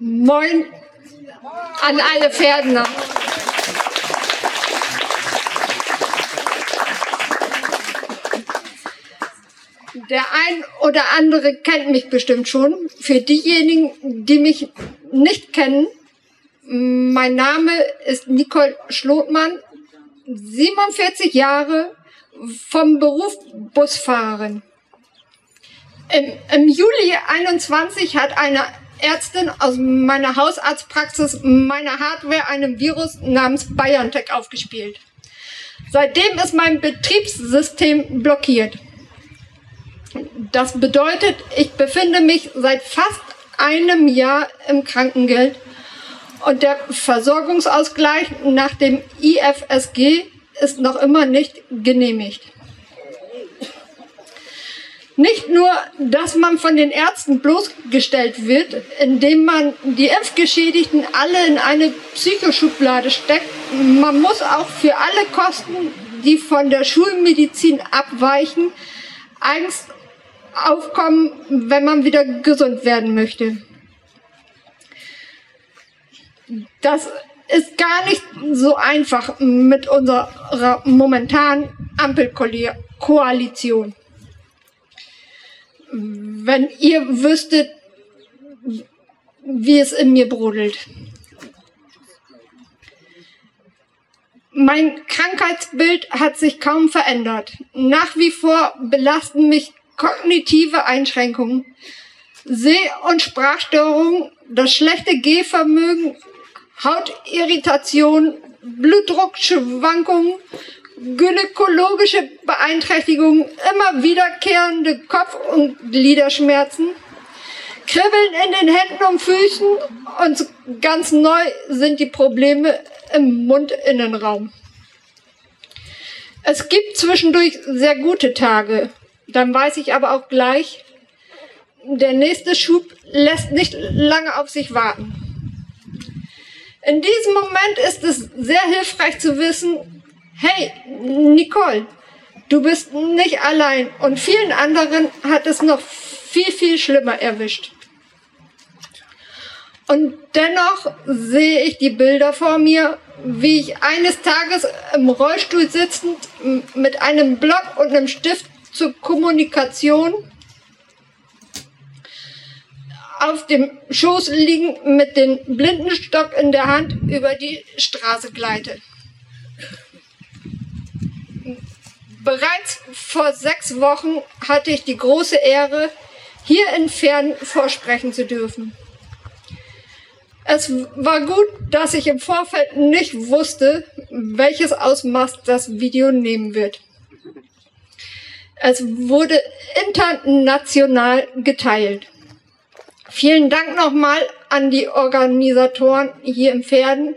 Moin an alle Pferdener. Der ein oder andere kennt mich bestimmt schon. Für diejenigen, die mich nicht kennen, mein Name ist Nicole Schlotmann, 47 Jahre, vom Beruf Busfahrerin. Im, Im Juli 21 hat eine Ärztin aus meiner Hausarztpraxis meiner Hardware einem Virus namens BioNTech aufgespielt. Seitdem ist mein Betriebssystem blockiert. Das bedeutet, ich befinde mich seit fast einem Jahr im Krankengeld und der Versorgungsausgleich nach dem IFSG ist noch immer nicht genehmigt. Nicht nur, dass man von den Ärzten bloßgestellt wird, indem man die Impfgeschädigten alle in eine Psychoschublade steckt, man muss auch für alle Kosten, die von der Schulmedizin abweichen, Angst aufkommen, wenn man wieder gesund werden möchte. Das ist gar nicht so einfach mit unserer momentanen Ampelkoalition. Wenn ihr wüsstet, wie es in mir brodelt. Mein Krankheitsbild hat sich kaum verändert. Nach wie vor belasten mich kognitive Einschränkungen, Seh- und Sprachstörungen, das schlechte Gehvermögen, Hautirritation, Blutdruckschwankungen, gynäkologische Beeinträchtigungen, immer wiederkehrende Kopf- und Gliederschmerzen, Kribbeln in den Händen und Füßen und ganz neu sind die Probleme im Mundinnenraum. Es gibt zwischendurch sehr gute Tage, dann weiß ich aber auch gleich, der nächste Schub lässt nicht lange auf sich warten. In diesem Moment ist es sehr hilfreich zu wissen, hey, Nicole, du bist nicht allein und vielen anderen hat es noch viel, viel schlimmer erwischt. Und dennoch sehe ich die Bilder vor mir, wie ich eines Tages im Rollstuhl sitzend mit einem Block und einem Stift zur Kommunikation auf dem Schoß liegen mit dem Blindenstock in der Hand über die Straße gleite. Bereits vor sechs Wochen hatte ich die große Ehre, hier in Fern vorsprechen zu dürfen. Es war gut, dass ich im Vorfeld nicht wusste, welches Ausmaß das Video nehmen wird. Es wurde international geteilt. Vielen Dank nochmal an die Organisatoren hier im Pferden.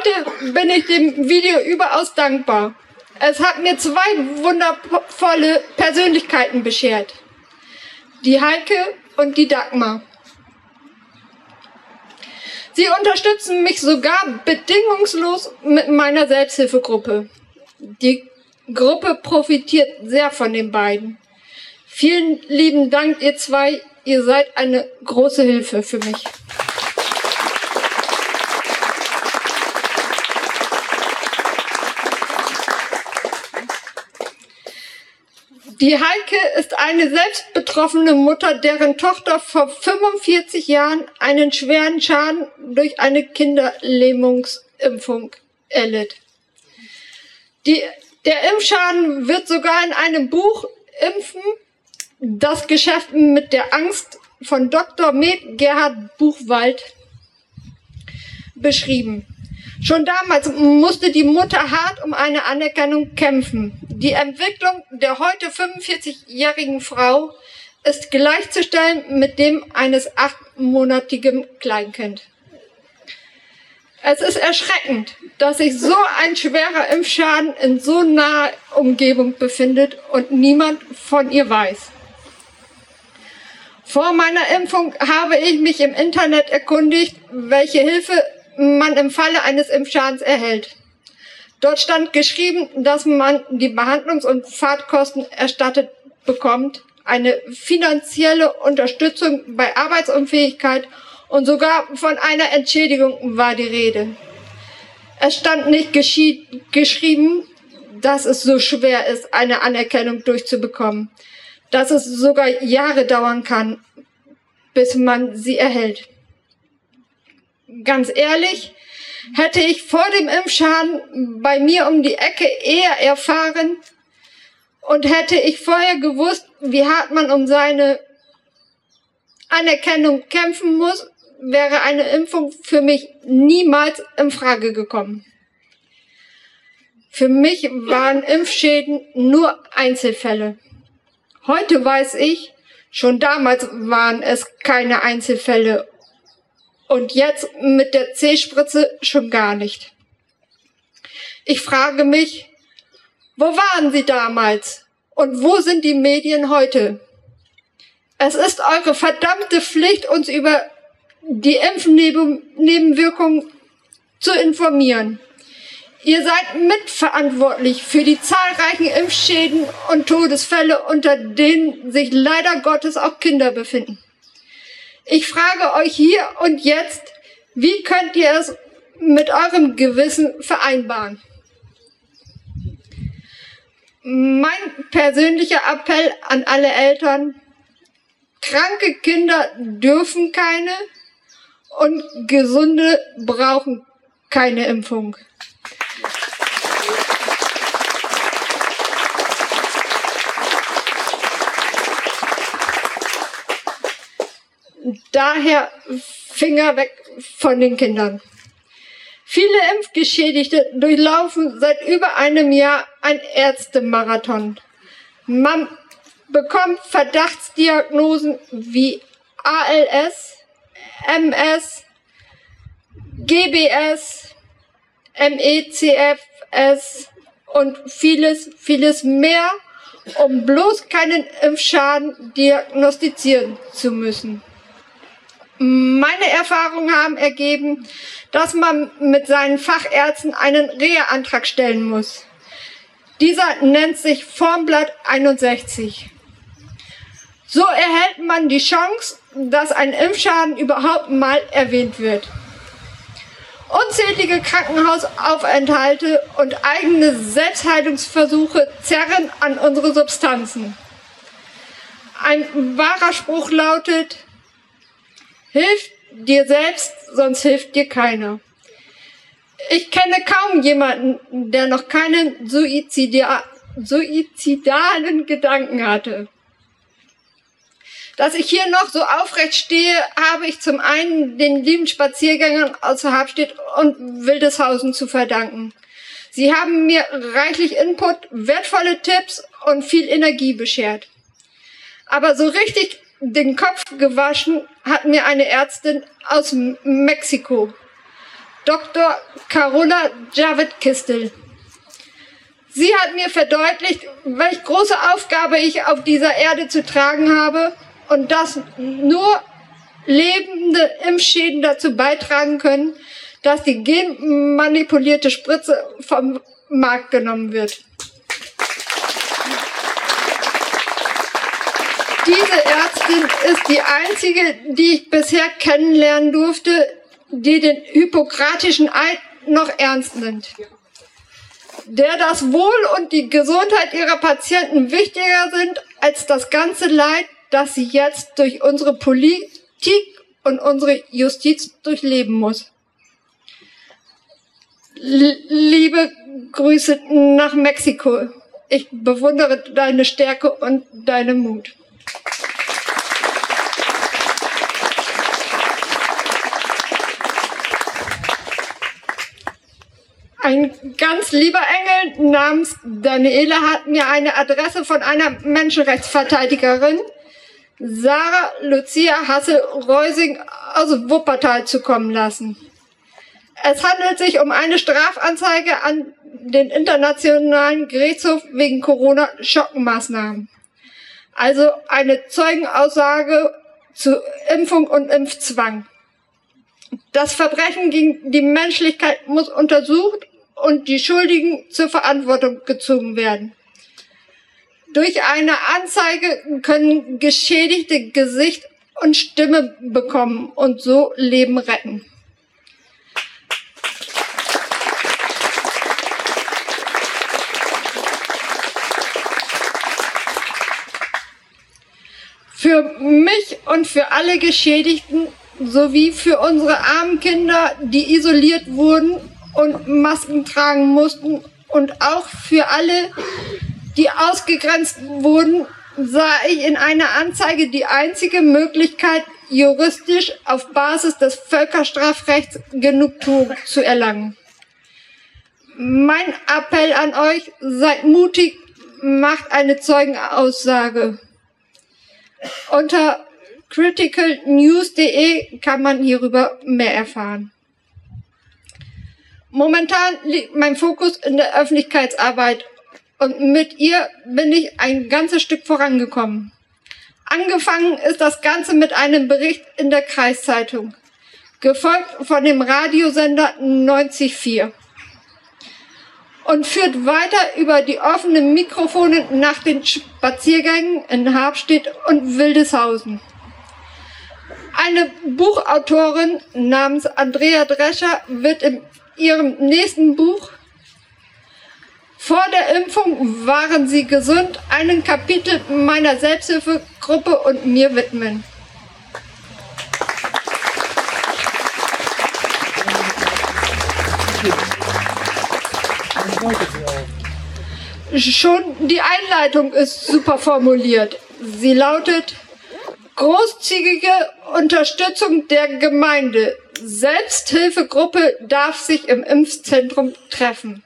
Heute bin ich dem Video überaus dankbar. Es hat mir zwei wundervolle Persönlichkeiten beschert. Die Heike und die Dagmar. Sie unterstützen mich sogar bedingungslos mit meiner Selbsthilfegruppe. Die Gruppe profitiert sehr von den beiden. Vielen lieben Dank, ihr zwei. Ihr seid eine große Hilfe für mich. Die Heike ist eine selbst betroffene Mutter, deren Tochter vor 45 Jahren einen schweren Schaden durch eine Kinderlähmungsimpfung erlitt. Die, der Impfschaden wird sogar in einem Buch Impfen, das Geschäft mit der Angst von Dr. Med Gerhard Buchwald beschrieben. Schon damals musste die Mutter hart um eine Anerkennung kämpfen. Die Entwicklung der heute 45-jährigen Frau ist gleichzustellen mit dem eines achtmonatigen Kleinkind. Es ist erschreckend, dass sich so ein schwerer Impfschaden in so naher Umgebung befindet und niemand von ihr weiß. Vor meiner Impfung habe ich mich im Internet erkundigt, welche Hilfe man im Falle eines Impfschadens erhält. Dort stand geschrieben, dass man die Behandlungs- und Fahrtkosten erstattet bekommt, eine finanzielle Unterstützung bei Arbeitsunfähigkeit und sogar von einer Entschädigung war die Rede. Es stand nicht geschrieben, dass es so schwer ist, eine Anerkennung durchzubekommen, dass es sogar Jahre dauern kann, bis man sie erhält. Ganz ehrlich, hätte ich vor dem Impfschaden bei mir um die Ecke eher erfahren und hätte ich vorher gewusst, wie hart man um seine Anerkennung kämpfen muss, wäre eine Impfung für mich niemals in Frage gekommen. Für mich waren Impfschäden nur Einzelfälle. Heute weiß ich, schon damals waren es keine Einzelfälle und jetzt mit der C-Spritze schon gar nicht. Ich frage mich, wo waren Sie damals und wo sind die Medien heute? Es ist eure verdammte Pflicht, uns über die Impfnebenwirkungen zu informieren. Ihr seid mitverantwortlich für die zahlreichen Impfschäden und Todesfälle, unter denen sich leider Gottes auch Kinder befinden. Ich frage euch hier und jetzt, wie könnt ihr es mit eurem Gewissen vereinbaren? Mein persönlicher Appell an alle Eltern, kranke Kinder dürfen keine und gesunde brauchen keine Impfung. Daher Finger weg von den Kindern. Viele Impfgeschädigte durchlaufen seit über einem Jahr ein Ärztemarathon. Man bekommt Verdachtsdiagnosen wie ALS, MS, GBS, MECFS und vieles, vieles mehr, um bloß keinen Impfschaden diagnostizieren zu müssen. Meine Erfahrungen haben ergeben, dass man mit seinen Fachärzten einen Reha-Antrag stellen muss. Dieser nennt sich Formblatt 61. So erhält man die Chance, dass ein Impfschaden überhaupt mal erwähnt wird. Unzählige Krankenhausaufenthalte und eigene Selbstheilungsversuche zerren an unsere Substanzen. Ein wahrer Spruch lautet, hilf dir selbst, sonst hilft dir keiner. Ich kenne kaum jemanden, der noch keinen suizida suizidalen Gedanken hatte. Dass ich hier noch so aufrecht stehe, habe ich zum einen den lieben Spaziergängern aus Habstedt und Wildeshausen zu verdanken. Sie haben mir reichlich Input, wertvolle Tipps und viel Energie beschert. Aber so richtig den Kopf gewaschen hat mir eine Ärztin aus Mexiko, Dr. Carola Javid Kistel. Sie hat mir verdeutlicht, welch große Aufgabe ich auf dieser Erde zu tragen habe und dass nur lebende Impfschäden dazu beitragen können, dass die genmanipulierte Spritze vom Markt genommen wird. Diese Ärztin ist die einzige, die ich bisher kennenlernen durfte, die den hippokratischen Eid noch ernst nimmt. Der das Wohl und die Gesundheit ihrer Patienten wichtiger sind als das ganze Leid, das sie jetzt durch unsere Politik und unsere Justiz durchleben muss. L liebe Grüße nach Mexiko. Ich bewundere deine Stärke und deinen Mut. Ein ganz lieber Engel namens Daniela hat mir eine Adresse von einer Menschenrechtsverteidigerin Sarah Lucia Hassel-Reusing aus Wuppertal zukommen lassen. Es handelt sich um eine Strafanzeige an den Internationalen Gerichtshof wegen Corona-Schockenmaßnahmen. Also eine Zeugenaussage zu Impfung und Impfzwang. Das Verbrechen gegen die Menschlichkeit muss untersucht und die Schuldigen zur Verantwortung gezogen werden. Durch eine Anzeige können Geschädigte Gesicht und Stimme bekommen und so Leben retten. Für mich und für alle Geschädigten sowie für unsere armen Kinder, die isoliert wurden und Masken tragen mussten und auch für alle, die ausgegrenzt wurden, sah ich in einer Anzeige die einzige Möglichkeit, juristisch auf Basis des Völkerstrafrechts Genugtuung zu erlangen. Mein Appell an euch, seid mutig, macht eine Zeugenaussage. Unter criticalnews.de kann man hierüber mehr erfahren. Momentan liegt mein Fokus in der Öffentlichkeitsarbeit und mit ihr bin ich ein ganzes Stück vorangekommen. Angefangen ist das Ganze mit einem Bericht in der Kreiszeitung, gefolgt von dem Radiosender 94.4 und führt weiter über die offenen Mikrofone nach den Spaziergängen in Habstedt und Wildeshausen. Eine Buchautorin namens Andrea Drescher wird in ihrem nächsten Buch Vor der Impfung waren sie gesund, einen Kapitel meiner Selbsthilfegruppe und mir widmen. Schon die Einleitung ist super formuliert. Sie lautet großzügige Unterstützung der Gemeinde. Selbsthilfegruppe darf sich im Impfzentrum treffen.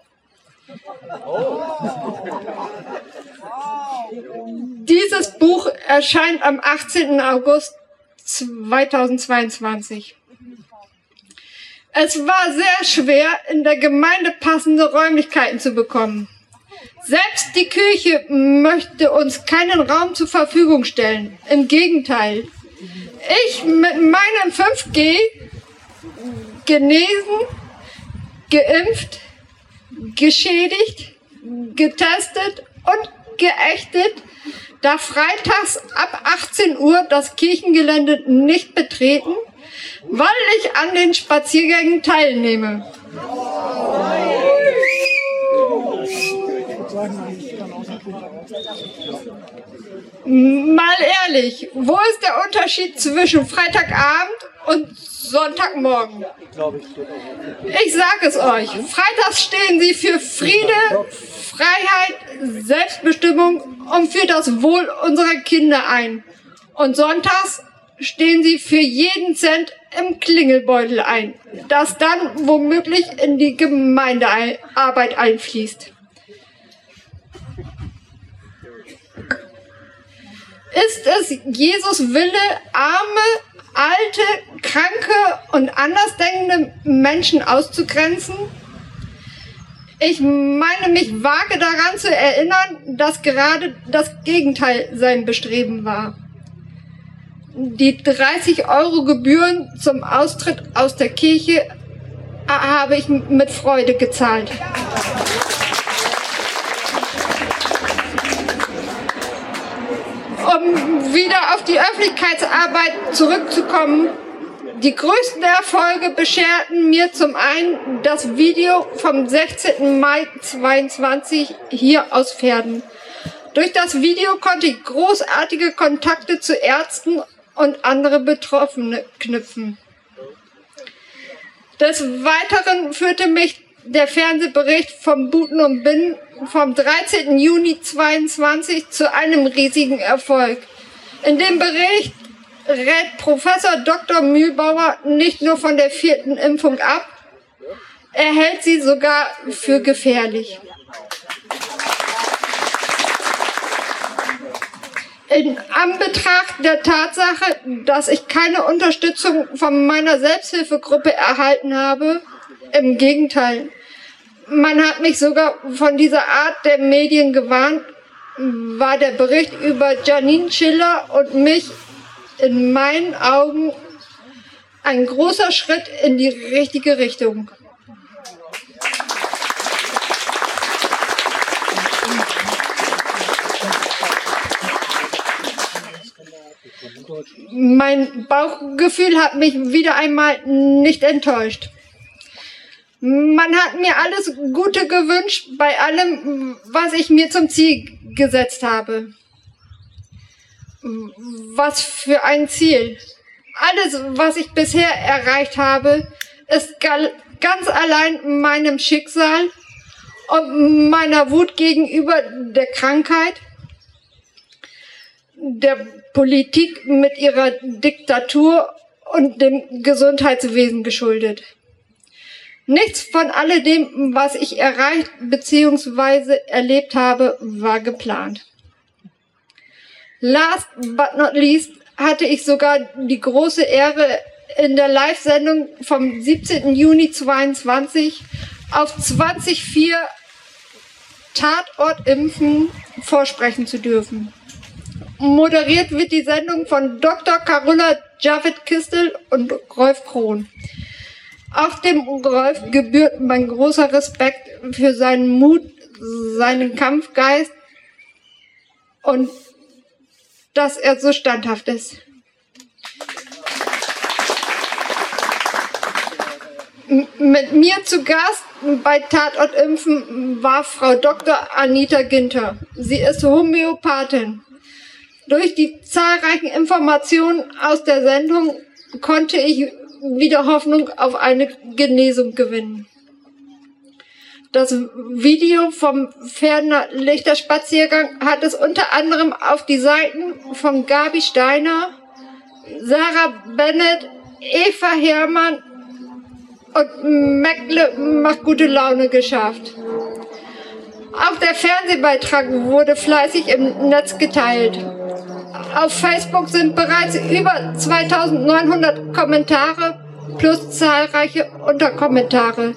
Dieses Buch erscheint am 18. August 2022. Es war sehr schwer, in der Gemeinde passende Räumlichkeiten zu bekommen. Selbst die Kirche möchte uns keinen Raum zur Verfügung stellen. Im Gegenteil. Ich mit meinem 5G genesen, geimpft, geschädigt, getestet und geächtet, darf freitags ab 18 Uhr das Kirchengelände nicht betreten weil ich an den Spaziergängen teilnehme. Mal ehrlich, wo ist der Unterschied zwischen Freitagabend und Sonntagmorgen? Ich sage es euch, freitags stehen sie für Friede, Freiheit, Selbstbestimmung und für das Wohl unserer Kinder ein. Und sonntags stehen sie für jeden Cent im Klingelbeutel ein, das dann womöglich in die Gemeindearbeit einfließt. Ist es Jesus Wille, arme, alte, kranke und andersdenkende Menschen auszugrenzen? Ich meine mich vage daran zu erinnern, dass gerade das Gegenteil sein Bestreben war die 30 Euro Gebühren zum Austritt aus der Kirche habe ich mit Freude gezahlt. Um wieder auf die Öffentlichkeitsarbeit zurückzukommen, die größten Erfolge bescherten mir zum einen das Video vom 16. Mai 22 hier aus Pferden. Durch das Video konnte ich großartige Kontakte zu Ärzten und andere Betroffene knüpfen. Des Weiteren führte mich der Fernsehbericht vom Buten und Binnen vom 13. Juni 22 zu einem riesigen Erfolg. In dem Bericht rät Professor Dr. Mühlbauer nicht nur von der vierten Impfung ab, er hält sie sogar für gefährlich. in Anbetracht der Tatsache, dass ich keine Unterstützung von meiner Selbsthilfegruppe erhalten habe, im Gegenteil. Man hat mich sogar von dieser Art der Medien gewarnt, war der Bericht über Janine Schiller und mich in meinen Augen ein großer Schritt in die richtige Richtung. Mein Bauchgefühl hat mich wieder einmal nicht enttäuscht. Man hat mir alles Gute gewünscht bei allem, was ich mir zum Ziel gesetzt habe. Was für ein Ziel. Alles, was ich bisher erreicht habe, ist ganz allein meinem Schicksal und meiner Wut gegenüber der Krankheit, der Politik mit ihrer Diktatur und dem Gesundheitswesen geschuldet. Nichts von alledem, was ich erreicht bzw. erlebt habe, war geplant. Last but not least hatte ich sogar die große Ehre, in der Live-Sendung vom 17. Juni 22 auf 20.4 Tatort Impfen vorsprechen zu dürfen. Moderiert wird die Sendung von Dr. Carola Javid Kistel und Rolf Krohn. Auch dem Rolf gebührt mein großer Respekt für seinen Mut, seinen Kampfgeist und dass er so standhaft ist. Mit mir zu Gast bei Tatort Impfen war Frau Dr. Anita Ginter. Sie ist Homöopathin. Durch die zahlreichen Informationen aus der Sendung konnte ich wieder Hoffnung auf eine Genesung gewinnen. Das Video vom Pferdener Lichterspaziergang hat es unter anderem auf die Seiten von Gabi Steiner, Sarah Bennett, Eva Herrmann und Meckle macht gute Laune geschafft. Auch der Fernsehbeitrag wurde fleißig im Netz geteilt. Auf Facebook sind bereits über 2900 Kommentare plus zahlreiche Unterkommentare.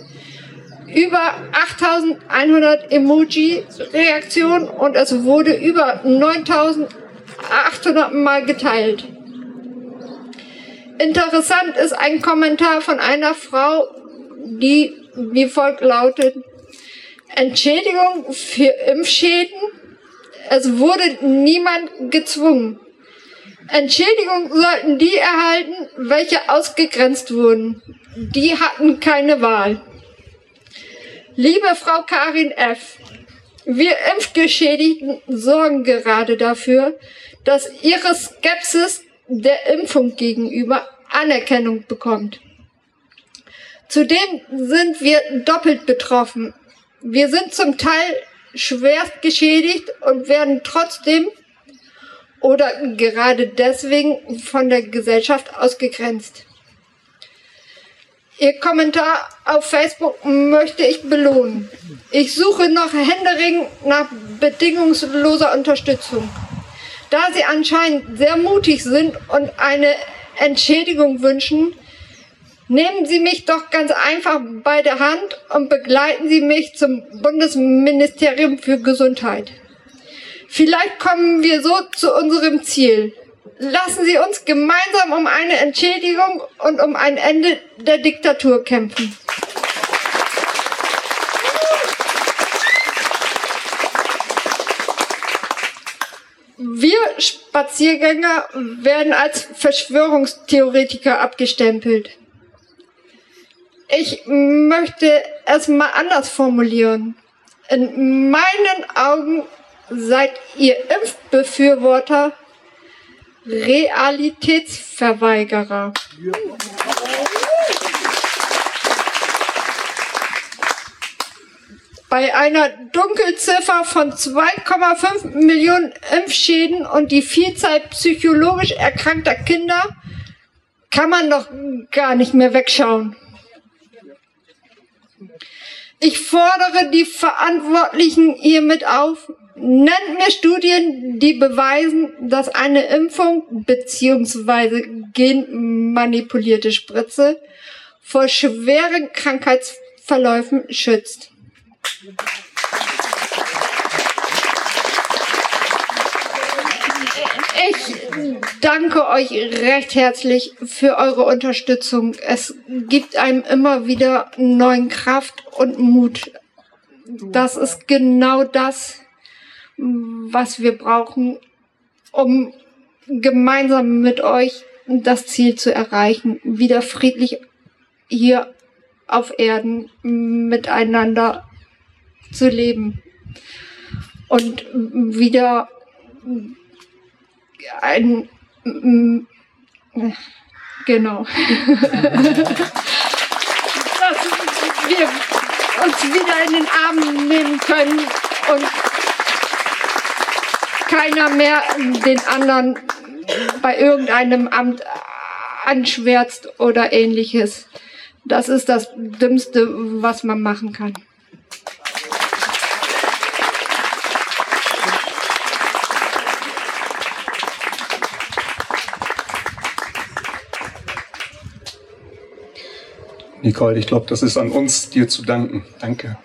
Über 8100 Emoji-Reaktionen und es wurde über 9800 Mal geteilt. Interessant ist ein Kommentar von einer Frau, die wie folgt lautet, Entschädigung für Impfschäden. Es wurde niemand gezwungen. Entschädigung sollten die erhalten, welche ausgegrenzt wurden. Die hatten keine Wahl. Liebe Frau Karin F., wir Impfgeschädigten sorgen gerade dafür, dass Ihre Skepsis der Impfung gegenüber Anerkennung bekommt. Zudem sind wir doppelt betroffen. Wir sind zum Teil schwerst geschädigt und werden trotzdem oder gerade deswegen von der Gesellschaft ausgegrenzt. Ihr Kommentar auf Facebook möchte ich belohnen. Ich suche noch händeringend nach bedingungsloser Unterstützung. Da Sie anscheinend sehr mutig sind und eine Entschädigung wünschen, nehmen Sie mich doch ganz einfach bei der Hand und begleiten Sie mich zum Bundesministerium für Gesundheit. Vielleicht kommen wir so zu unserem Ziel. Lassen Sie uns gemeinsam um eine Entschädigung und um ein Ende der Diktatur kämpfen. Wir Spaziergänger werden als Verschwörungstheoretiker abgestempelt. Ich möchte es mal anders formulieren. In meinen Augen seid ihr Impfbefürworter Realitätsverweigerer. Bei einer Dunkelziffer von 2,5 Millionen Impfschäden und die Vielzahl psychologisch erkrankter Kinder kann man doch gar nicht mehr wegschauen. Ich fordere die Verantwortlichen hiermit auf, nennt mir Studien, die beweisen, dass eine Impfung bzw. genmanipulierte Spritze vor schweren Krankheitsverläufen schützt. Ich danke euch recht herzlich für eure Unterstützung. Es gibt einem immer wieder neuen Kraft und Mut. Das ist genau das, was wir brauchen, um gemeinsam mit euch das Ziel zu erreichen, wieder friedlich hier auf Erden miteinander zu leben und wieder ein genau dass wir uns wieder in den Arm nehmen können und keiner mehr den anderen bei irgendeinem Amt anschwärzt oder ähnliches. Das ist das Dümmste, was man machen kann. Nicole, ich glaube, das ist an uns, dir zu danken. Danke.